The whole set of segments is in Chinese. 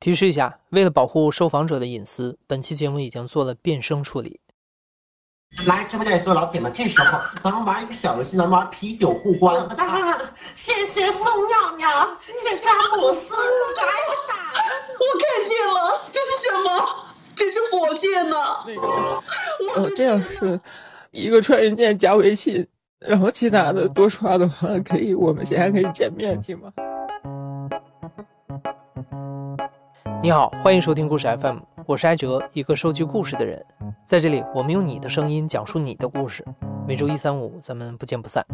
提示一下，为了保护受访者的隐私，本期节目已经做了变声处理。来，直播间所有老铁们，这时候咱们玩一个小游戏，咱们玩啤酒互关。谢谢宋妙妙，谢谢詹姆斯，来打！我看见了，这是什么？这是火箭呢。那个，我这样是一个穿云箭加微信，然后其他的多刷的话，可以我们现在可以见面，行吗？你好，欢迎收听故事 FM，我是艾哲，一个收集故事的人。在这里，我们用你的声音讲述你的故事。每周一、三、五，咱们不见不散。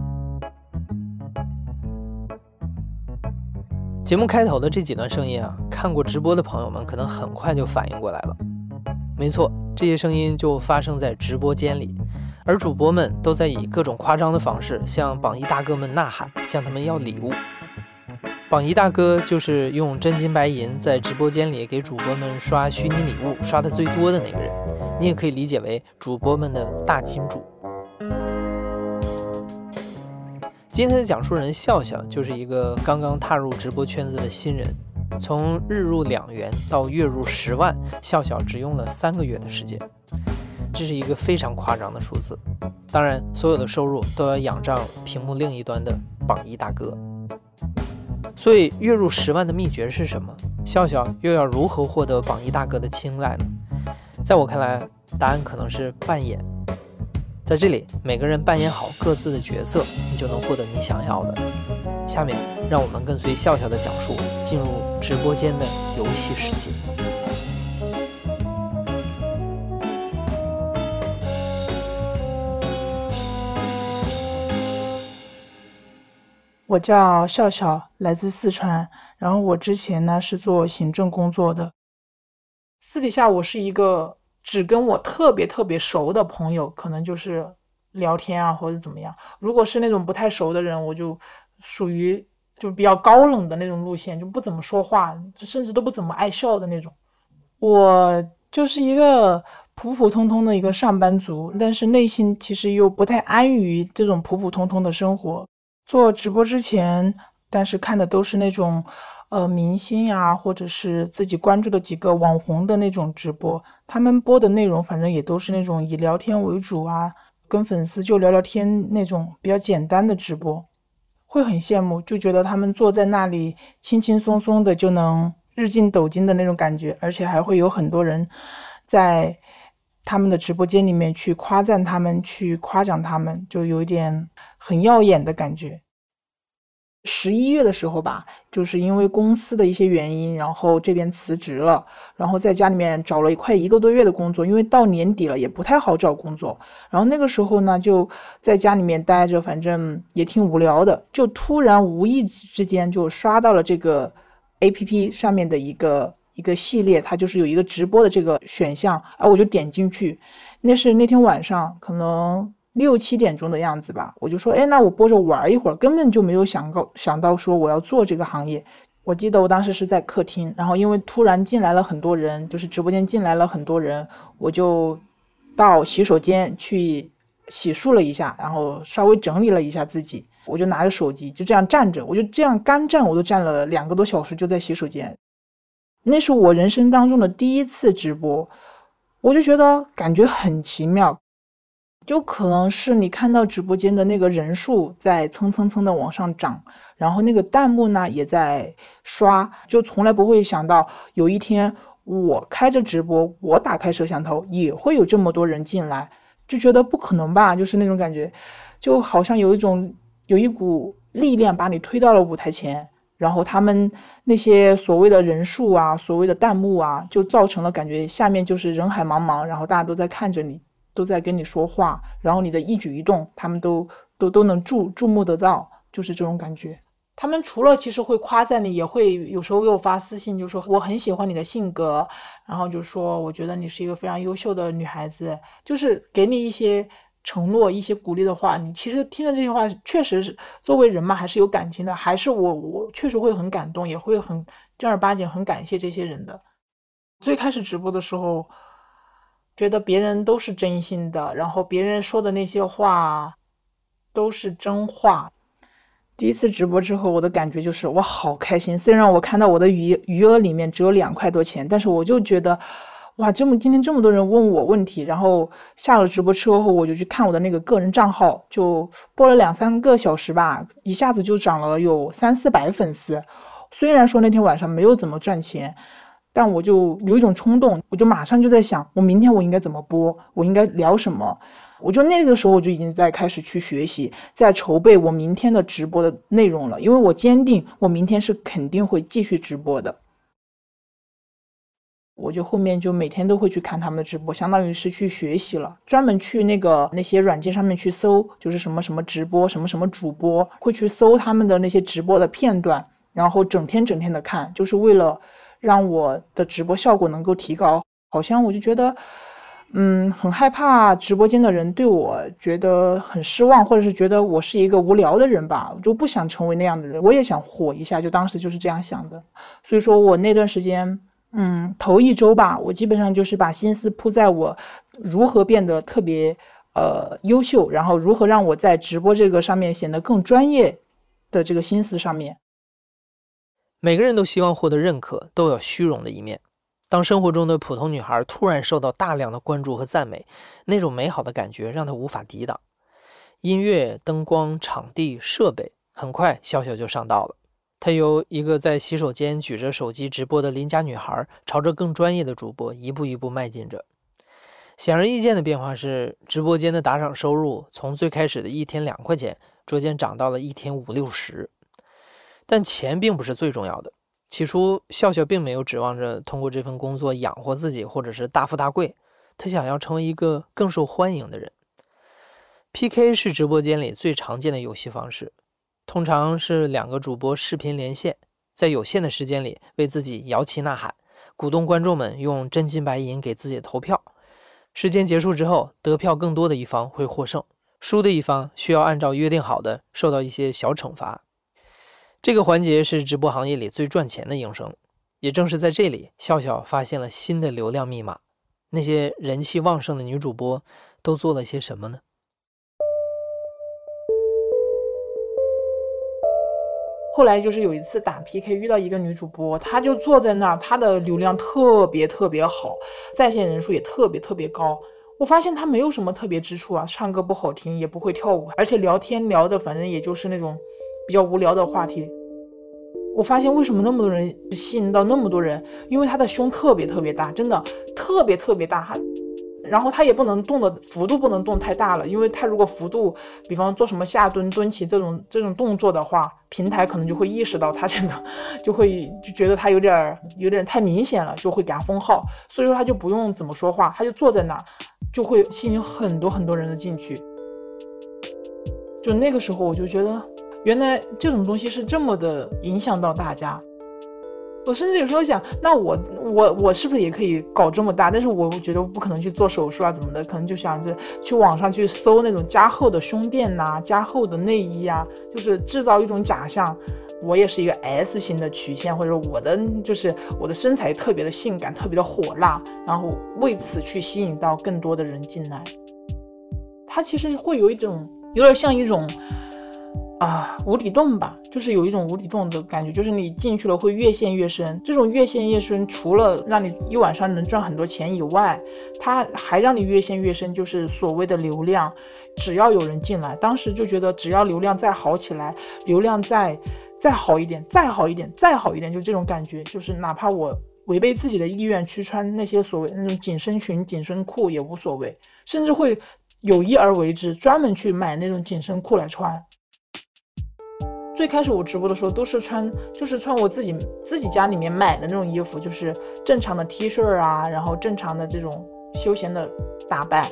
节目开头的这几段声音啊，看过直播的朋友们可能很快就反应过来了。没错，这些声音就发生在直播间里，而主播们都在以各种夸张的方式向榜一大哥们呐喊，向他们要礼物。榜一大哥就是用真金白银在直播间里给主播们刷虚拟礼物刷的最多的那个人，你也可以理解为主播们的大金主。今天的讲述人笑笑就是一个刚刚踏入直播圈子的新人，从日入两元到月入十万，笑笑只用了三个月的时间，这是一个非常夸张的数字。当然，所有的收入都要仰仗屏幕另一端的榜一大哥。所以，月入十万的秘诀是什么？笑笑又要如何获得榜一大哥的青睐呢？在我看来，答案可能是扮演。在这里，每个人扮演好各自的角色，你就能获得你想要的。下面，让我们跟随笑笑的讲述，进入直播间的游戏世界。我叫笑笑，来自四川。然后我之前呢是做行政工作的。私底下我是一个只跟我特别特别熟的朋友，可能就是聊天啊或者怎么样。如果是那种不太熟的人，我就属于就比较高冷的那种路线，就不怎么说话，甚至都不怎么爱笑的那种。我就是一个普普通通的一个上班族，但是内心其实又不太安于这种普普通通的生活。做直播之前，但是看的都是那种，呃，明星呀，或者是自己关注的几个网红的那种直播。他们播的内容，反正也都是那种以聊天为主啊，跟粉丝就聊聊天那种比较简单的直播，会很羡慕，就觉得他们坐在那里轻轻松松的就能日进斗金的那种感觉，而且还会有很多人在他们的直播间里面去夸赞他们，去夸奖他们，就有一点。很耀眼的感觉。十一月的时候吧，就是因为公司的一些原因，然后这边辞职了，然后在家里面找了快一个多月的工作，因为到年底了也不太好找工作。然后那个时候呢，就在家里面待着，反正也挺无聊的，就突然无意之间就刷到了这个 A P P 上面的一个一个系列，它就是有一个直播的这个选项，啊，我就点进去，那是那天晚上可能。六七点钟的样子吧，我就说，哎，那我播着玩一会儿，根本就没有想到想到说我要做这个行业。我记得我当时是在客厅，然后因为突然进来了很多人，就是直播间进来了很多人，我就到洗手间去洗漱了一下，然后稍微整理了一下自己，我就拿着手机就这样站着，我就这样干站，我都站了两个多小时，就在洗手间。那是我人生当中的第一次直播，我就觉得感觉很奇妙。就可能是你看到直播间的那个人数在蹭蹭蹭的往上涨，然后那个弹幕呢也在刷，就从来不会想到有一天我开着直播，我打开摄像头也会有这么多人进来，就觉得不可能吧，就是那种感觉，就好像有一种有一股力量把你推到了舞台前，然后他们那些所谓的人数啊，所谓的弹幕啊，就造成了感觉下面就是人海茫茫，然后大家都在看着你。都在跟你说话，然后你的一举一动，他们都都都能注注目得到，就是这种感觉。他们除了其实会夸赞你，也会有时候给我发私信，就说我很喜欢你的性格，然后就说我觉得你是一个非常优秀的女孩子，就是给你一些承诺、一些鼓励的话。你其实听的这些话，确实是作为人嘛，还是有感情的，还是我我确实会很感动，也会很正儿八经很感谢这些人的。最开始直播的时候。觉得别人都是真心的，然后别人说的那些话都是真话。第一次直播之后，我的感觉就是我好开心。虽然我看到我的余余额里面只有两块多钱，但是我就觉得，哇，这么今天这么多人问我问题，然后下了直播车后，我就去看我的那个个人账号，就播了两三个小时吧，一下子就涨了有三四百粉丝。虽然说那天晚上没有怎么赚钱，但我就有一种冲动，我就马上就在想，我明天我应该怎么播，我应该聊什么。我就那个时候我就已经在开始去学习，在筹备我明天的直播的内容了，因为我坚定我明天是肯定会继续直播的。我就后面就每天都会去看他们的直播，相当于是去学习了，专门去那个那些软件上面去搜，就是什么什么直播，什么什么主播，会去搜他们的那些直播的片段，然后整天整天的看，就是为了让我的直播效果能够提高。好像我就觉得。嗯，很害怕直播间的人对我觉得很失望，或者是觉得我是一个无聊的人吧，我就不想成为那样的人。我也想火一下，就当时就是这样想的。所以说我那段时间，嗯，头一周吧，我基本上就是把心思扑在我如何变得特别呃优秀，然后如何让我在直播这个上面显得更专业的这个心思上面。每个人都希望获得认可，都有虚荣的一面。当生活中的普通女孩突然受到大量的关注和赞美，那种美好的感觉让她无法抵挡。音乐、灯光、场地、设备，很快笑笑就上道了。他由一个在洗手间举着手机直播的邻家女孩，朝着更专业的主播一步一步迈进着。显而易见的变化是，直播间的打赏收入从最开始的一天两块钱，逐渐涨到了一天五六十。但钱并不是最重要的。起初，笑笑并没有指望着通过这份工作养活自己，或者是大富大贵。他想要成为一个更受欢迎的人。PK 是直播间里最常见的游戏方式，通常是两个主播视频连线，在有限的时间里为自己摇旗呐喊，鼓动观众们用真金白银给自己投票。时间结束之后，得票更多的一方会获胜，输的一方需要按照约定好的受到一些小惩罚。这个环节是直播行业里最赚钱的营生，也正是在这里，笑笑发现了新的流量密码。那些人气旺盛的女主播都做了些什么呢？后来就是有一次打 PK 遇到一个女主播，她就坐在那儿，她的流量特别特别好，在线人数也特别特别高。我发现她没有什么特别之处啊，唱歌不好听，也不会跳舞，而且聊天聊的反正也就是那种。比较无聊的话题，我发现为什么那么多人吸引到那么多人，因为她的胸特别特别大，真的特别特别大。然后他也不能动的幅度不能动太大了，因为他如果幅度，比方做什么下蹲、蹲起这种这种动作的话，平台可能就会意识到他这个，就会就觉得他有点有点太明显了，就会给他封号。所以说他就不用怎么说话，他就坐在那儿，就会吸引很多很多人的进去。就那个时候我就觉得。原来这种东西是这么的影响到大家，我甚至有时候想，那我我我是不是也可以搞这么大？但是我觉得我不可能去做手术啊，怎么的？可能就想着去网上去搜那种加厚的胸垫呐，加厚的内衣啊，就是制造一种假象，我也是一个 S 型的曲线，或者我的就是我的身材特别的性感，特别的火辣，然后为此去吸引到更多的人进来。它其实会有一种有点像一种。啊，无底洞吧，就是有一种无底洞的感觉，就是你进去了会越陷越深。这种越陷越深，除了让你一晚上能赚很多钱以外，它还让你越陷越深，就是所谓的流量。只要有人进来，当时就觉得只要流量再好起来，流量再再好一点，再好一点，再好一点，就这种感觉，就是哪怕我违背自己的意愿去穿那些所谓那种紧身裙、紧身裤也无所谓，甚至会有意而为之，专门去买那种紧身裤来穿。最开始我直播的时候都是穿，就是穿我自己自己家里面买的那种衣服，就是正常的 T 恤啊，然后正常的这种休闲的打扮。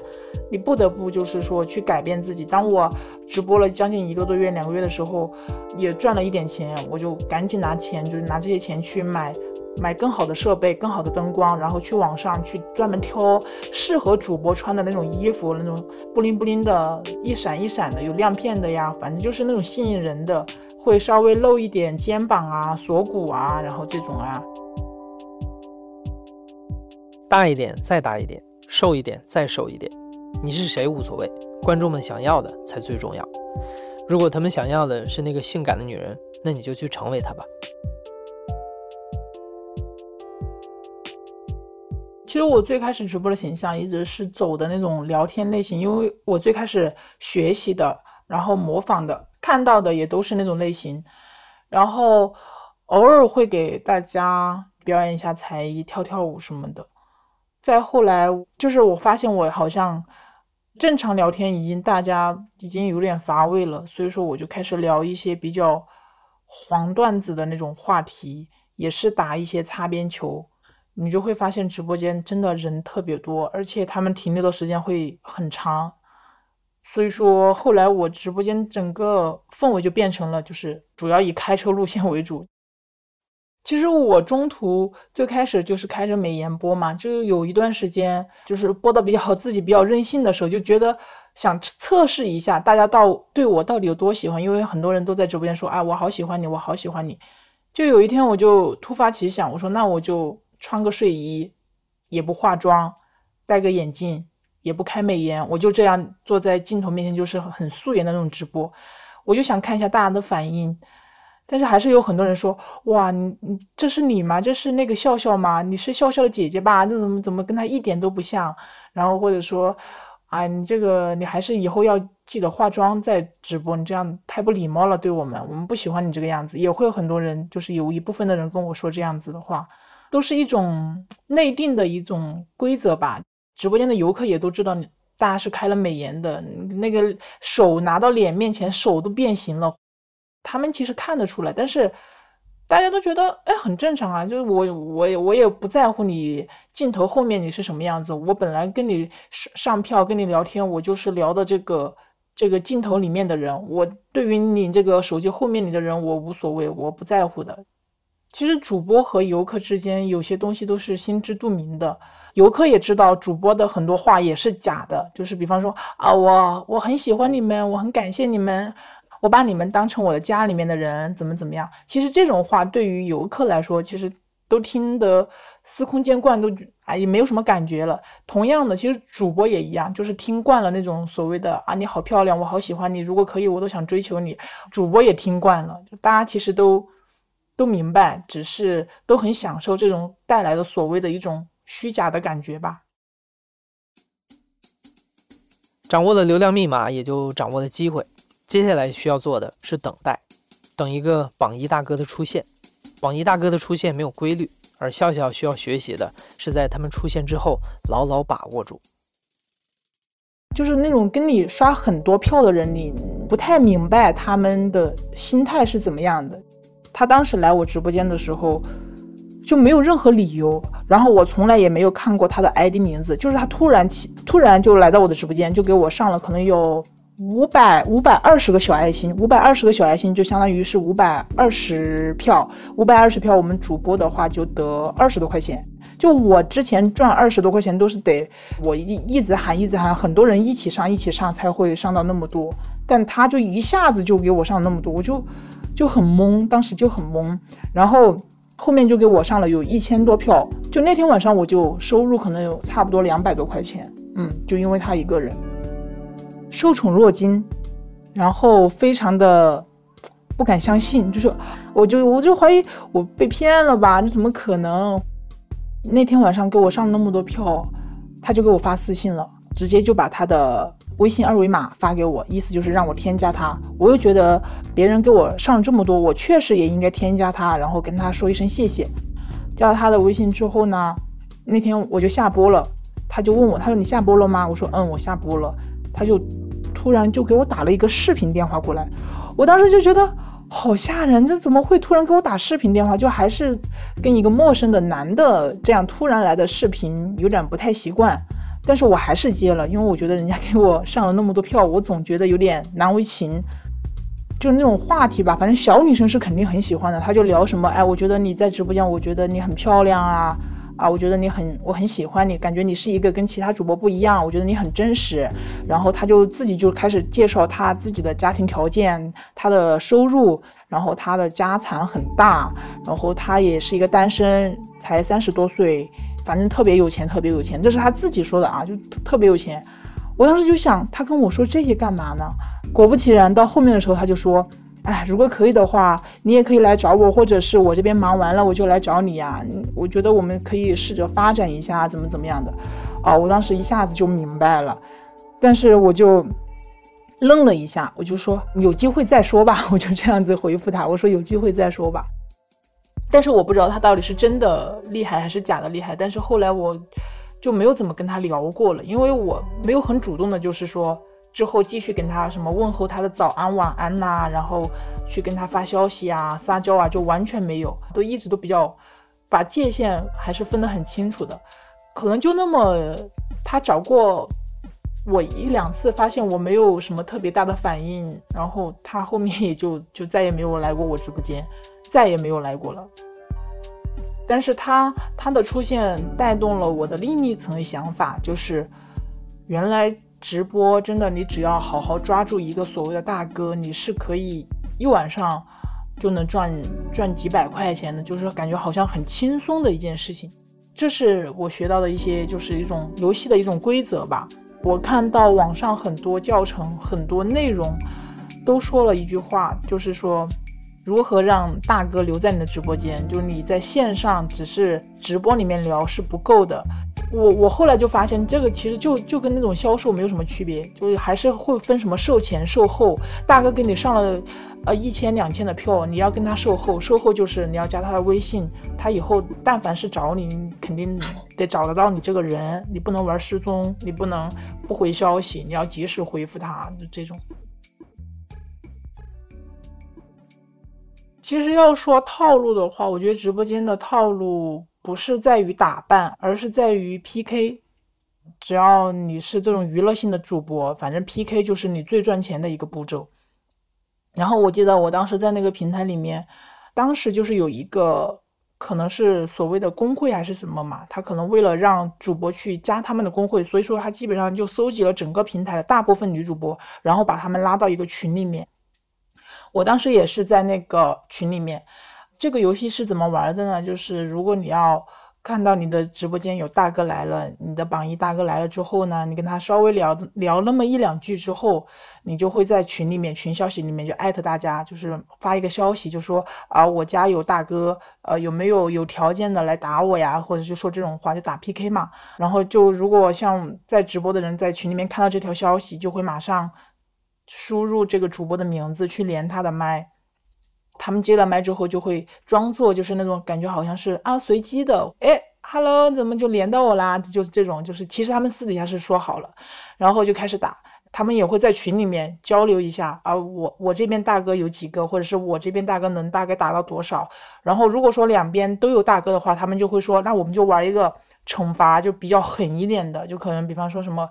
你不得不就是说去改变自己。当我直播了将近一个多月、两个月的时候，也赚了一点钱，我就赶紧拿钱，就是拿这些钱去买。买更好的设备、更好的灯光，然后去网上去专门挑适合主播穿的那种衣服，那种布灵布灵的、一闪一闪的、有亮片的呀，反正就是那种吸引人的，会稍微露一点肩膀啊、锁骨啊，然后这种啊，大一点再大一点，瘦一点再瘦一点，你是谁无所谓，观众们想要的才最重要。如果他们想要的是那个性感的女人，那你就去成为她吧。其实我最开始直播的形象一直是走的那种聊天类型，因为我最开始学习的，然后模仿的，看到的也都是那种类型，然后偶尔会给大家表演一下才艺，跳跳舞什么的。再后来，就是我发现我好像正常聊天已经大家已经有点乏味了，所以说我就开始聊一些比较黄段子的那种话题，也是打一些擦边球。你就会发现直播间真的人特别多，而且他们停留的时间会很长，所以说后来我直播间整个氛围就变成了就是主要以开车路线为主。其实我中途最开始就是开着美颜播嘛，就有一段时间就是播的比较自己比较任性的时候，就觉得想测试一下大家到对我到底有多喜欢，因为很多人都在直播间说，哎，我好喜欢你，我好喜欢你。就有一天我就突发奇想，我说那我就。穿个睡衣，也不化妆，戴个眼镜，也不开美颜，我就这样坐在镜头面前，就是很素颜的那种直播。我就想看一下大家的反应，但是还是有很多人说：“哇，你你这是你吗？这是那个笑笑吗？你是笑笑的姐姐吧？这怎么怎么跟她一点都不像？”然后或者说：“啊，你这个你还是以后要记得化妆再直播，你这样太不礼貌了，对我们，我们不喜欢你这个样子。”也会有很多人，就是有一部分的人跟我说这样子的话。都是一种内定的一种规则吧。直播间的游客也都知道，大家是开了美颜的，那个手拿到脸面前，手都变形了。他们其实看得出来，但是大家都觉得，哎，很正常啊。就是我，我，我也不在乎你镜头后面你是什么样子。我本来跟你上票，跟你聊天，我就是聊的这个这个镜头里面的人。我对于你这个手机后面你的人，我无所谓，我不在乎的。其实主播和游客之间有些东西都是心知肚明的，游客也知道主播的很多话也是假的，就是比方说啊，我我很喜欢你们，我很感谢你们，我把你们当成我的家里面的人，怎么怎么样？其实这种话对于游客来说，其实都听得司空见惯，都啊也没有什么感觉了。同样的，其实主播也一样，就是听惯了那种所谓的啊你好漂亮，我好喜欢你，如果可以，我都想追求你。主播也听惯了，就大家其实都。都明白，只是都很享受这种带来的所谓的一种虚假的感觉吧。掌握了流量密码，也就掌握了机会。接下来需要做的是等待，等一个榜一大哥的出现。榜一大哥的出现没有规律，而笑笑需要学习的是在他们出现之后牢牢把握住。就是那种跟你刷很多票的人，你不太明白他们的心态是怎么样的。他当时来我直播间的时候，就没有任何理由，然后我从来也没有看过他的 ID 名字，就是他突然起，突然就来到我的直播间，就给我上了可能有五百五百二十个小爱心，五百二十个小爱心就相当于是五百二十票，五百二十票，我们主播的话就得二十多块钱。就我之前赚二十多块钱都是得我一一直喊一直喊，很多人一起上一起上才会上到那么多，但他就一下子就给我上那么多，我就。就很懵，当时就很懵，然后后面就给我上了有一千多票，就那天晚上我就收入可能有差不多两百多块钱，嗯，就因为他一个人受宠若惊，然后非常的不敢相信，就是我就我就怀疑我被骗了吧，这怎么可能？那天晚上给我上那么多票，他就给我发私信了，直接就把他的。微信二维码发给我，意思就是让我添加他。我又觉得别人给我上了这么多，我确实也应该添加他，然后跟他说一声谢谢。加了他的微信之后呢，那天我就下播了，他就问我，他说你下播了吗？我说嗯，我下播了。他就突然就给我打了一个视频电话过来，我当时就觉得好吓人，这怎么会突然给我打视频电话？就还是跟一个陌生的男的这样突然来的视频，有点不太习惯。但是我还是接了，因为我觉得人家给我上了那么多票，我总觉得有点难为情。就是那种话题吧，反正小女生是肯定很喜欢的。她就聊什么，哎，我觉得你在直播间，我觉得你很漂亮啊，啊，我觉得你很，我很喜欢你，感觉你是一个跟其他主播不一样，我觉得你很真实。然后她就自己就开始介绍她自己的家庭条件，她的收入，然后她的家产很大，然后她也是一个单身，才三十多岁。反正特别有钱，特别有钱，这是他自己说的啊，就特别有钱。我我当时就想，他跟我说这些干嘛呢？果不其然，到后面的时候他就说，哎，如果可以的话，你也可以来找我，或者是我这边忙完了我就来找你呀。我觉得我们可以试着发展一下，怎么怎么样的。哦，我当时一下子就明白了，但是我就愣了一下，我就说有机会再说吧，我就这样子回复他，我说有机会再说吧。但是我不知道他到底是真的厉害还是假的厉害。但是后来我就没有怎么跟他聊过了，因为我没有很主动的，就是说之后继续跟他什么问候他的早安晚安呐，然后去跟他发消息啊、撒娇啊，就完全没有，都一直都比较把界限还是分得很清楚的。可能就那么，他找过我一两次，发现我没有什么特别大的反应，然后他后面也就就再也没有来过我直播间，再也没有来过了。但是他他的出现带动了我的另一层想法，就是原来直播真的，你只要好好抓住一个所谓的大哥，你是可以一晚上就能赚赚几百块钱的，就是感觉好像很轻松的一件事情。这是我学到的一些，就是一种游戏的一种规则吧。我看到网上很多教程、很多内容，都说了一句话，就是说，如何让大哥留在你的直播间？就是你在线上只是直播里面聊是不够的。我我后来就发现，这个其实就就跟那种销售没有什么区别，就是还是会分什么售前、售后。大哥给你上了。呃，一千两千的票，你要跟他售后，售后就是你要加他的微信，他以后但凡是找你，肯定得找得到你这个人，你不能玩失踪，你不能不回消息，你要及时回复他，就这种。其实要说套路的话，我觉得直播间的套路不是在于打扮，而是在于 PK。只要你是这种娱乐性的主播，反正 PK 就是你最赚钱的一个步骤。然后我记得我当时在那个平台里面，当时就是有一个可能是所谓的工会还是什么嘛，他可能为了让主播去加他们的工会，所以说他基本上就搜集了整个平台的大部分女主播，然后把他们拉到一个群里面。我当时也是在那个群里面。这个游戏是怎么玩的呢？就是如果你要。看到你的直播间有大哥来了，你的榜一大哥来了之后呢，你跟他稍微聊聊那么一两句之后，你就会在群里面群消息里面就艾特大家，就是发一个消息，就说啊我家有大哥，呃有没有有条件的来打我呀，或者就说这种话就打 PK 嘛。然后就如果像在直播的人在群里面看到这条消息，就会马上输入这个主播的名字去连他的麦。他们接了麦之后，就会装作就是那种感觉，好像是啊随机的，哎，hello，怎么就连到我啦？就是这种，就是其实他们私底下是说好了，然后就开始打。他们也会在群里面交流一下啊，我我这边大哥有几个，或者是我这边大哥能大概打到多少。然后如果说两边都有大哥的话，他们就会说，那我们就玩一个惩罚，就比较狠一点的，就可能比方说什么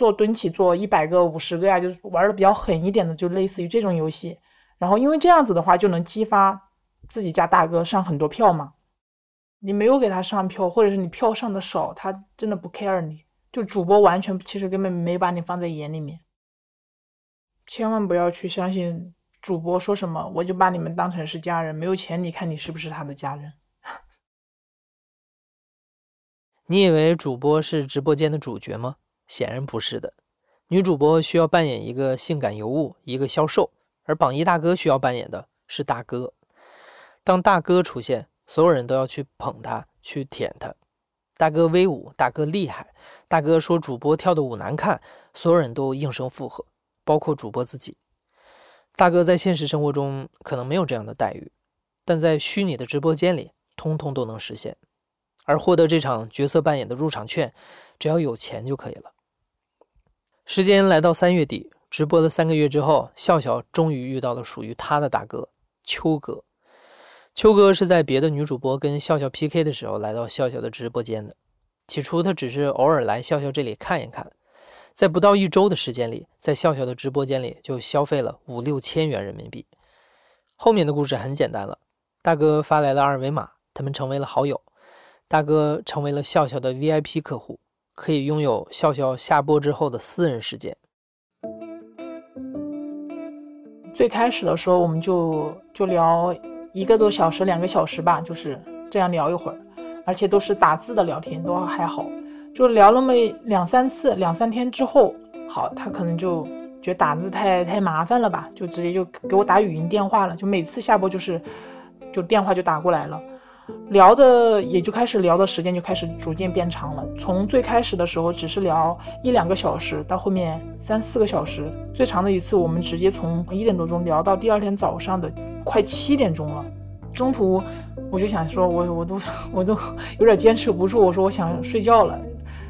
做蹲起做一百个、五十个呀，就是玩的比较狠一点的，就类似于这种游戏。然后，因为这样子的话，就能激发自己家大哥上很多票嘛。你没有给他上票，或者是你票上的少，他真的不 care 你。就主播完全其实根本没把你放在眼里面。千万不要去相信主播说什么，我就把你们当成是家人。没有钱，你看你是不是他的家人？你以为主播是直播间的主角吗？显然不是的。女主播需要扮演一个性感尤物，一个销售。而榜一大哥需要扮演的是大哥。当大哥出现，所有人都要去捧他，去舔他。大哥威武，大哥厉害，大哥说主播跳的舞难看，所有人都应声附和，包括主播自己。大哥在现实生活中可能没有这样的待遇，但在虚拟的直播间里，通通都能实现。而获得这场角色扮演的入场券，只要有钱就可以了。时间来到三月底。直播了三个月之后，笑笑终于遇到了属于他的大哥秋哥。秋哥是在别的女主播跟笑笑 PK 的时候来到笑笑的直播间的。起初他只是偶尔来笑笑这里看一看，在不到一周的时间里，在笑笑的直播间里就消费了五六千元人民币。后面的故事很简单了，大哥发来了二维码，他们成为了好友。大哥成为了笑笑的 VIP 客户，可以拥有笑笑下播之后的私人时间。最开始的时候，我们就就聊一个多小时、两个小时吧，就是这样聊一会儿，而且都是打字的聊天，都还好。就聊那么两三次，两三天之后，好，他可能就觉得打字太太麻烦了吧，就直接就给我打语音电话了。就每次下播就是，就电话就打过来了，聊的也就开始聊的时间就开始逐渐变长了。从最开始的时候只是聊一两个小时，到后面三四个小时，最长的一次我们直接从一点多钟聊到第二天早上的快七点钟了。中途我就想说，我我都我都有点坚持不住，我说我想睡觉了。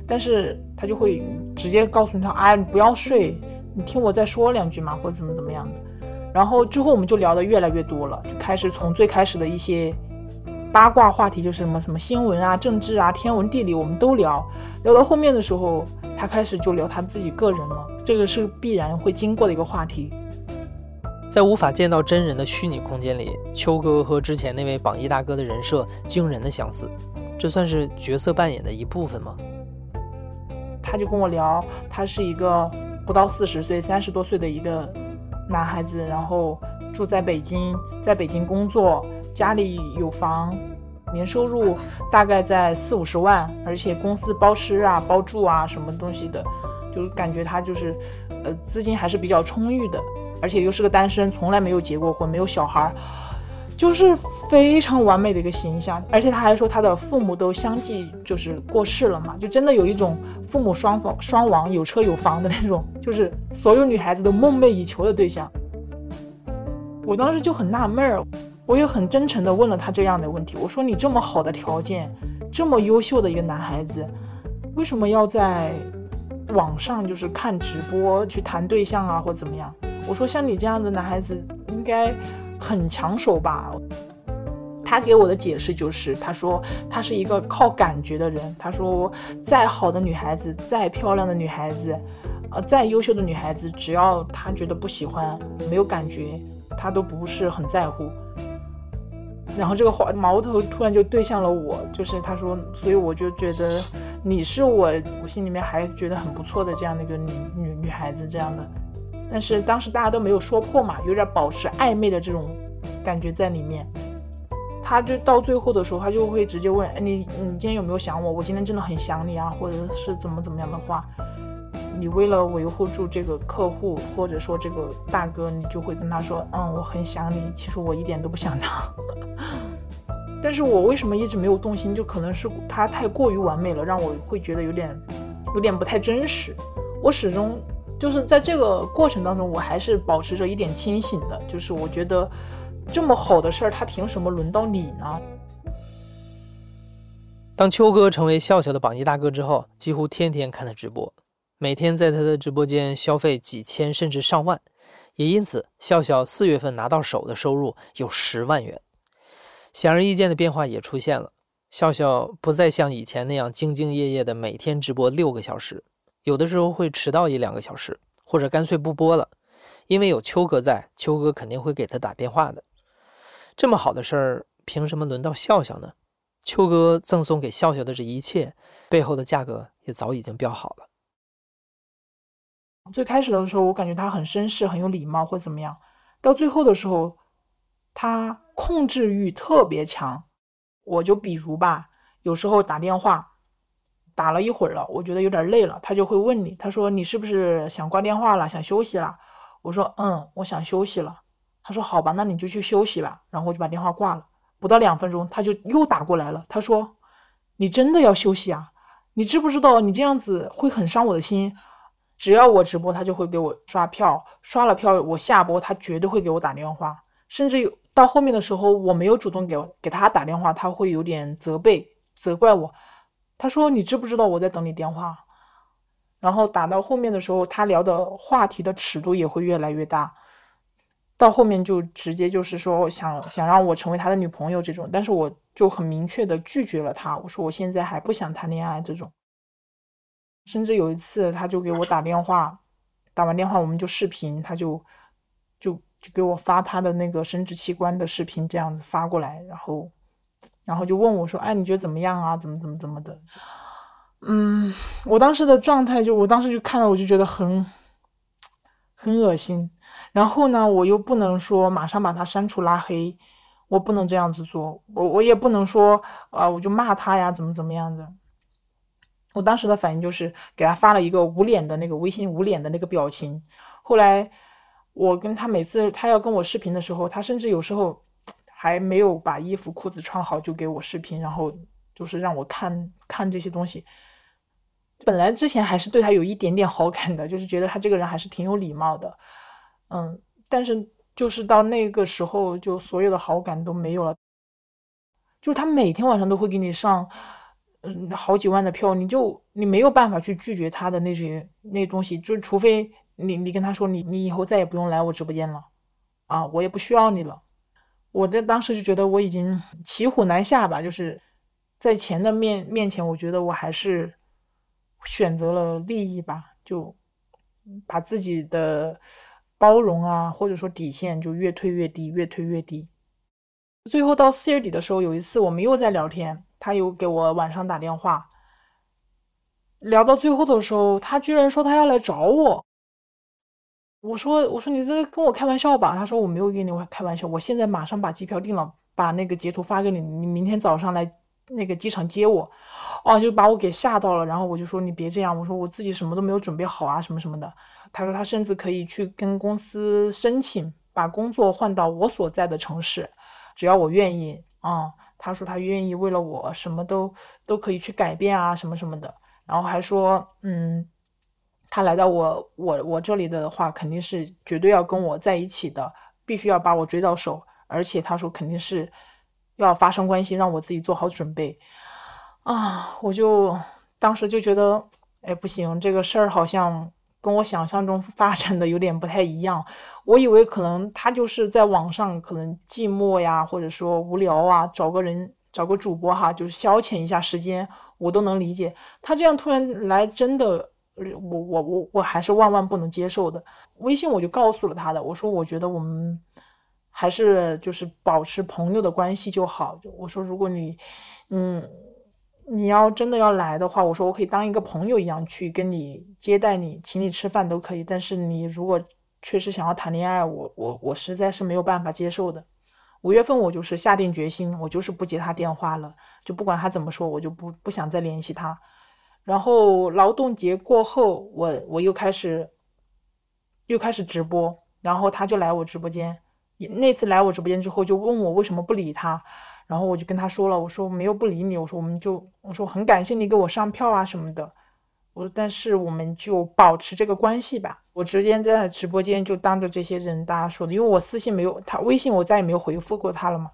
但是他就会直接告诉你他，哎，你不要睡，你听我再说两句嘛，或者怎么怎么样的。然后之后我们就聊的越来越多了，就开始从最开始的一些八卦话题，就是什么什么新闻啊、政治啊、天文地理，我们都聊。聊到后面的时候，他开始就聊他自己个人了，这个是必然会经过的一个话题。在无法见到真人的虚拟空间里，秋哥和之前那位榜一大哥的人设惊人的相似，这算是角色扮演的一部分吗？他就跟我聊，他是一个不到四十岁、三十多岁的一个男孩子，然后住在北京，在北京工作，家里有房，年收入大概在四五十万，而且公司包吃啊、包住啊，什么东西的，就感觉他就是，呃，资金还是比较充裕的，而且又是个单身，从来没有结过婚，没有小孩。就是非常完美的一个形象，而且他还说他的父母都相继就是过世了嘛，就真的有一种父母双亡双亡，有车有房的那种，就是所有女孩子都梦寐以求的对象。我当时就很纳闷儿，我也很真诚的问了他这样的问题，我说你这么好的条件，这么优秀的一个男孩子，为什么要在网上就是看直播去谈对象啊，或怎么样？我说像你这样的男孩子应该。很抢手吧？他给我的解释就是，他说他是一个靠感觉的人。他说，再好的女孩子，再漂亮的女孩子，呃，再优秀的女孩子，只要他觉得不喜欢，没有感觉，他都不是很在乎。然后这个话矛头突然就对向了我，就是他说，所以我就觉得你是我，我心里面还觉得很不错的这样的一个女女女孩子，这样的。但是当时大家都没有说破嘛，有点保持暧昧的这种感觉在里面。他就到最后的时候，他就会直接问：“哎，你你今天有没有想我？我今天真的很想你啊，或者是怎么怎么样的话，你为了维护住这个客户，或者说这个大哥，你就会跟他说：嗯，我很想你。其实我一点都不想他。但是我为什么一直没有动心？就可能是他太过于完美了，让我会觉得有点有点不太真实。我始终。就是在这个过程当中，我还是保持着一点清醒的。就是我觉得，这么好的事儿，他凭什么轮到你呢？当秋哥成为笑笑的榜一大哥之后，几乎天天看他直播，每天在他的直播间消费几千甚至上万，也因此，笑笑四月份拿到手的收入有十万元。显而易见的变化也出现了，笑笑不再像以前那样兢兢业业的每天直播六个小时。有的时候会迟到一两个小时，或者干脆不播了，因为有秋哥在，秋哥肯定会给他打电话的。这么好的事儿，凭什么轮到笑笑呢？秋哥赠送给笑笑的这一切，背后的价格也早已经标好了。最开始的时候，我感觉他很绅士，很有礼貌，或怎么样。到最后的时候，他控制欲特别强。我就比如吧，有时候打电话。打了一会儿了，我觉得有点累了，他就会问你，他说你是不是想挂电话了，想休息了？我说嗯，我想休息了。他说好吧，那你就去休息吧。然后我就把电话挂了。不到两分钟，他就又打过来了。他说你真的要休息啊？你知不知道你这样子会很伤我的心？只要我直播，他就会给我刷票，刷了票我下播，他绝对会给我打电话。甚至有到后面的时候，我没有主动给给他打电话，他会有点责备、责怪我。他说：“你知不知道我在等你电话？”然后打到后面的时候，他聊的话题的尺度也会越来越大，到后面就直接就是说想想让我成为他的女朋友这种，但是我就很明确的拒绝了他。我说我现在还不想谈恋爱这种。甚至有一次，他就给我打电话，打完电话我们就视频，他就就就给我发他的那个生殖器官的视频，这样子发过来，然后。然后就问我说：“哎，你觉得怎么样啊？怎么怎么怎么的？”嗯，我当时的状态就，我当时就看到，我就觉得很很恶心。然后呢，我又不能说马上把他删除拉黑，我不能这样子做。我我也不能说啊，我就骂他呀，怎么怎么样的。我当时的反应就是给他发了一个捂脸的那个微信捂脸的那个表情。后来我跟他每次他要跟我视频的时候，他甚至有时候还没有把衣服裤子穿好就给我视频，然后就是让我看看这些东西。本来之前还是对他有一点点好感的，就是觉得他这个人还是挺有礼貌的，嗯，但是就是到那个时候，就所有的好感都没有了。就他每天晚上都会给你上，嗯，好几万的票，你就你没有办法去拒绝他的那些那东西，就除非你你跟他说你你以后再也不用来我直播间了，啊，我也不需要你了。我的当时就觉得我已经骑虎难下吧，就是在钱的面面前，我觉得我还是。选择了利益吧，就把自己的包容啊，或者说底线就越推越低，越推越低。最后到四月底的时候，有一次我们又在聊天，他又给我晚上打电话，聊到最后的时候，他居然说他要来找我。我说我说你这跟我开玩笑吧？他说我没有跟你开玩笑，我现在马上把机票订了，把那个截图发给你，你明天早上来那个机场接我。哦，就把我给吓到了，然后我就说你别这样，我说我自己什么都没有准备好啊，什么什么的。他说他甚至可以去跟公司申请把工作换到我所在的城市，只要我愿意啊。他说他愿意为了我什么都都可以去改变啊，什么什么的。然后还说，嗯，他来到我我我这里的话，肯定是绝对要跟我在一起的，必须要把我追到手，而且他说肯定是要发生关系，让我自己做好准备。啊，我就当时就觉得，哎，不行，这个事儿好像跟我想象中发展的有点不太一样。我以为可能他就是在网上可能寂寞呀，或者说无聊啊，找个人找个主播哈，就是消遣一下时间，我都能理解。他这样突然来，真的，我我我我还是万万不能接受的。微信我就告诉了他的，我说我觉得我们还是就是保持朋友的关系就好。我说如果你，嗯。你要真的要来的话，我说我可以当一个朋友一样去跟你接待你，请你吃饭都可以。但是你如果确实想要谈恋爱，我我我实在是没有办法接受的。五月份我就是下定决心，我就是不接他电话了，就不管他怎么说，我就不不想再联系他。然后劳动节过后，我我又开始又开始直播，然后他就来我直播间。那次来我直播间之后，就问我为什么不理他。然后我就跟他说了，我说没有不理你，我说我们就我说很感谢你给我上票啊什么的，我说但是我们就保持这个关系吧。我直接在直播间就当着这些人大家说的，因为我私信没有他微信我再也没有回复过他了嘛，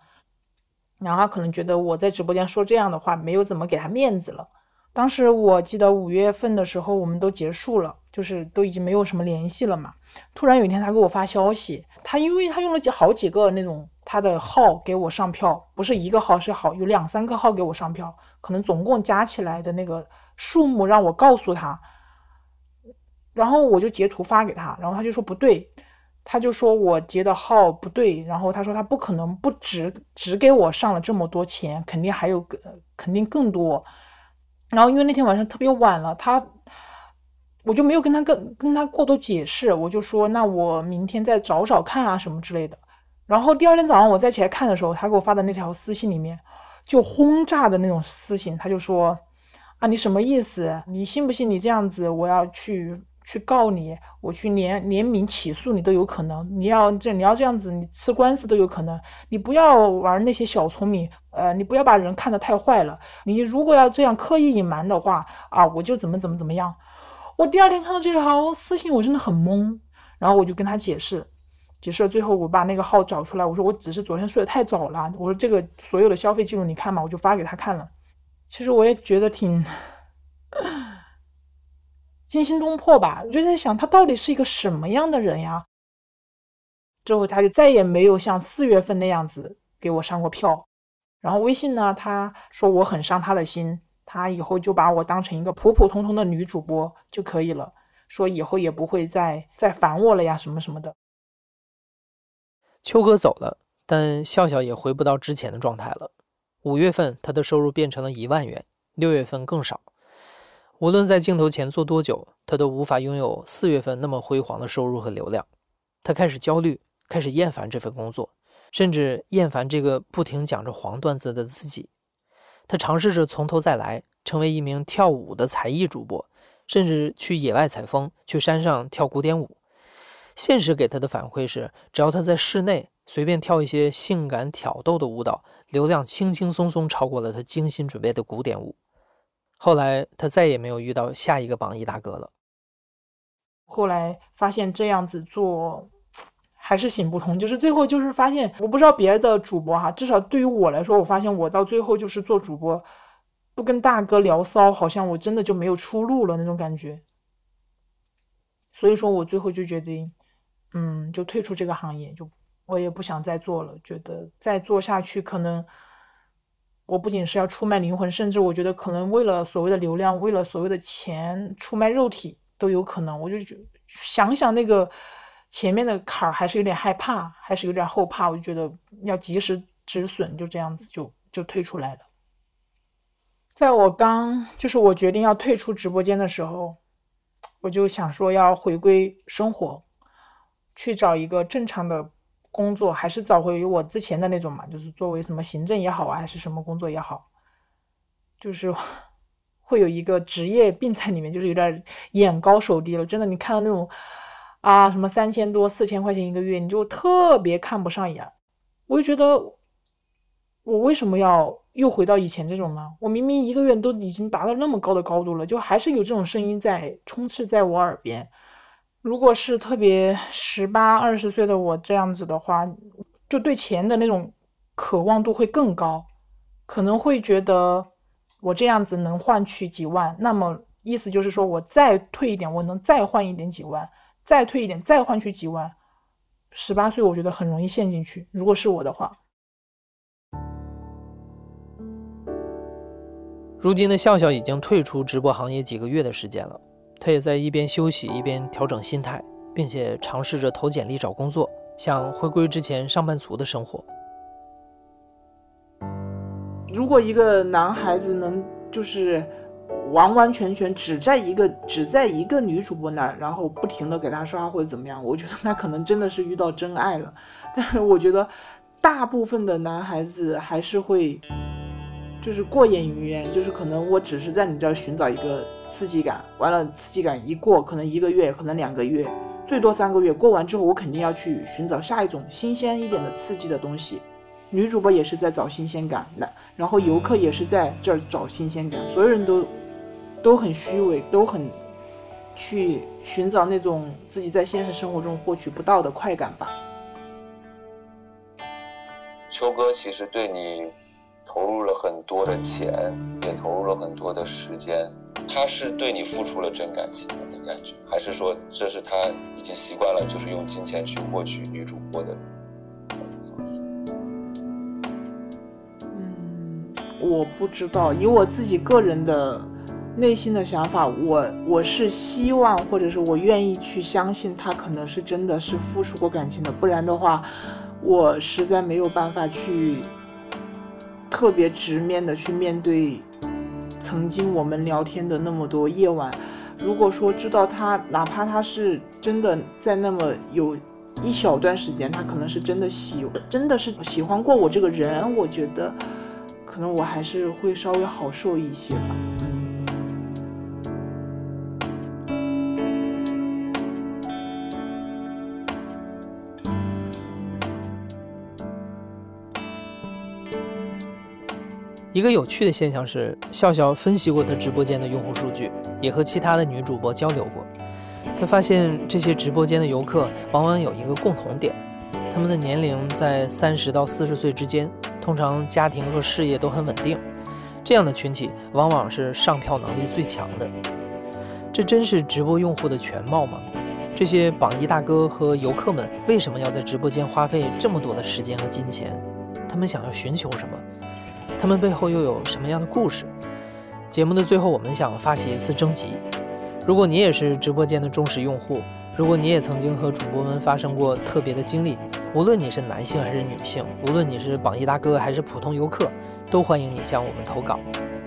然后他可能觉得我在直播间说这样的话没有怎么给他面子了。当时我记得五月份的时候我们都结束了，就是都已经没有什么联系了嘛。突然有一天他给我发消息，他因为他用了好几个那种。他的号给我上票，不是一个号是好，有两三个号给我上票，可能总共加起来的那个数目让我告诉他，然后我就截图发给他，然后他就说不对，他就说我截的号不对，然后他说他不可能不只只给我上了这么多钱，肯定还有个肯定更多，然后因为那天晚上特别晚了，他我就没有跟他跟跟他过多解释，我就说那我明天再找找看啊什么之类的。然后第二天早上我再起来看的时候，他给我发的那条私信里面，就轰炸的那种私信，他就说：“啊，你什么意思？你信不信你这样子，我要去去告你，我去联联名起诉你都有可能。你要这你要这样子，你吃官司都有可能。你不要玩那些小聪明，呃，你不要把人看得太坏了。你如果要这样刻意隐瞒的话，啊，我就怎么怎么怎么样。我第二天看到这条私信，我真的很懵，然后我就跟他解释。”解释了，最后我把那个号找出来，我说我只是昨天睡得太早了。我说这个所有的消费记录你看嘛，我就发给他看了。其实我也觉得挺惊心动魄吧，我就在想他到底是一个什么样的人呀？之后他就再也没有像四月份那样子给我上过票。然后微信呢，他说我很伤他的心，他以后就把我当成一个普普通通的女主播就可以了，说以后也不会再再烦我了呀，什么什么的。秋哥走了，但笑笑也回不到之前的状态了。五月份他的收入变成了一万元，六月份更少。无论在镜头前做多久，他都无法拥有四月份那么辉煌的收入和流量。他开始焦虑，开始厌烦这份工作，甚至厌烦这个不停讲着黄段子的自己。他尝试着从头再来，成为一名跳舞的才艺主播，甚至去野外采风，去山上跳古典舞。现实给他的反馈是，只要他在室内随便跳一些性感挑逗的舞蹈，流量轻轻松松超过了他精心准备的古典舞。后来他再也没有遇到下一个榜一大哥了。后来发现这样子做还是行不通，就是最后就是发现，我不知道别的主播哈，至少对于我来说，我发现我到最后就是做主播，不跟大哥聊骚，好像我真的就没有出路了那种感觉。所以说我最后就决定。嗯，就退出这个行业，就我也不想再做了。觉得再做下去，可能我不仅是要出卖灵魂，甚至我觉得可能为了所谓的流量，为了所谓的钱，出卖肉体都有可能。我就觉想想那个前面的坎儿，还是有点害怕，还是有点后怕。我就觉得要及时止损，就这样子就就退出来了。在我刚就是我决定要退出直播间的时候，我就想说要回归生活。去找一个正常的工作，还是找回我之前的那种嘛？就是作为什么行政也好啊，还是什么工作也好，就是 会有一个职业病在里面，就是有点眼高手低了。真的，你看到那种啊，什么三千多、四千块钱一个月，你就特别看不上眼。我就觉得，我为什么要又回到以前这种呢？我明明一个月都已经达到那么高的高度了，就还是有这种声音在充斥在我耳边。如果是特别十八二十岁的我这样子的话，就对钱的那种渴望度会更高，可能会觉得我这样子能换取几万，那么意思就是说我再退一点，我能再换一点几万，再退一点再换取几万。十八岁我觉得很容易陷进去，如果是我的话。如今的笑笑已经退出直播行业几个月的时间了。他也在一边休息一边调整心态，并且尝试着投简历找工作，想回归之前上班族的生活。如果一个男孩子能就是完完全全只在一个只在一个女主播那儿，然后不停的给她刷或者怎么样，我觉得那可能真的是遇到真爱了。但是我觉得大部分的男孩子还是会。就是过眼云烟，就是可能我只是在你这儿寻找一个刺激感，完了刺激感一过，可能一个月，可能两个月，最多三个月，过完之后我肯定要去寻找下一种新鲜一点的刺激的东西。女主播也是在找新鲜感，那然后游客也是在这儿找新鲜感，所有人都都很虚伪，都很去寻找那种自己在现实生活中获取不到的快感吧。秋哥其实对你。投入了很多的钱，也投入了很多的时间，他是对你付出了真感情的感觉，还是说这是他已经习惯了，就是用金钱去获取女主播的？嗯，我不知道，以我自己个人的内心的想法，我我是希望，或者是我愿意去相信他可能是真的是付出过感情的，不然的话，我实在没有办法去。特别直面的去面对曾经我们聊天的那么多夜晚。如果说知道他，哪怕他是真的在那么有一小段时间，他可能是真的喜，真的是喜欢过我这个人，我觉得可能我还是会稍微好受一些吧。一个有趣的现象是，笑笑分析过他直播间的用户数据，也和其他的女主播交流过。他发现这些直播间的游客往往有一个共同点，他们的年龄在三十到四十岁之间，通常家庭和事业都很稳定。这样的群体往往是上票能力最强的。这真是直播用户的全貌吗？这些榜一大哥和游客们为什么要在直播间花费这么多的时间和金钱？他们想要寻求什么？他们背后又有什么样的故事？节目的最后，我们想发起一次征集。如果你也是直播间的忠实用户，如果你也曾经和主播们发生过特别的经历，无论你是男性还是女性，无论你是榜一大哥还是普通游客，都欢迎你向我们投稿。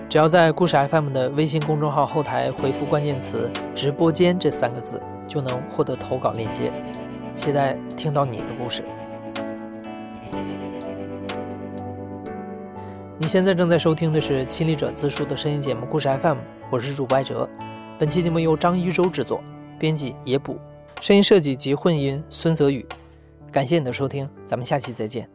只要在故事 FM 的微信公众号后台回复关键词“直播间”这三个字，就能获得投稿链接。期待听到你的故事。你现在正在收听的是《亲历者自述》的声音节目《故事 FM》，我是主播艾哲。本期节目由张一舟制作，编辑野捕，声音设计及混音孙泽宇。感谢你的收听，咱们下期再见。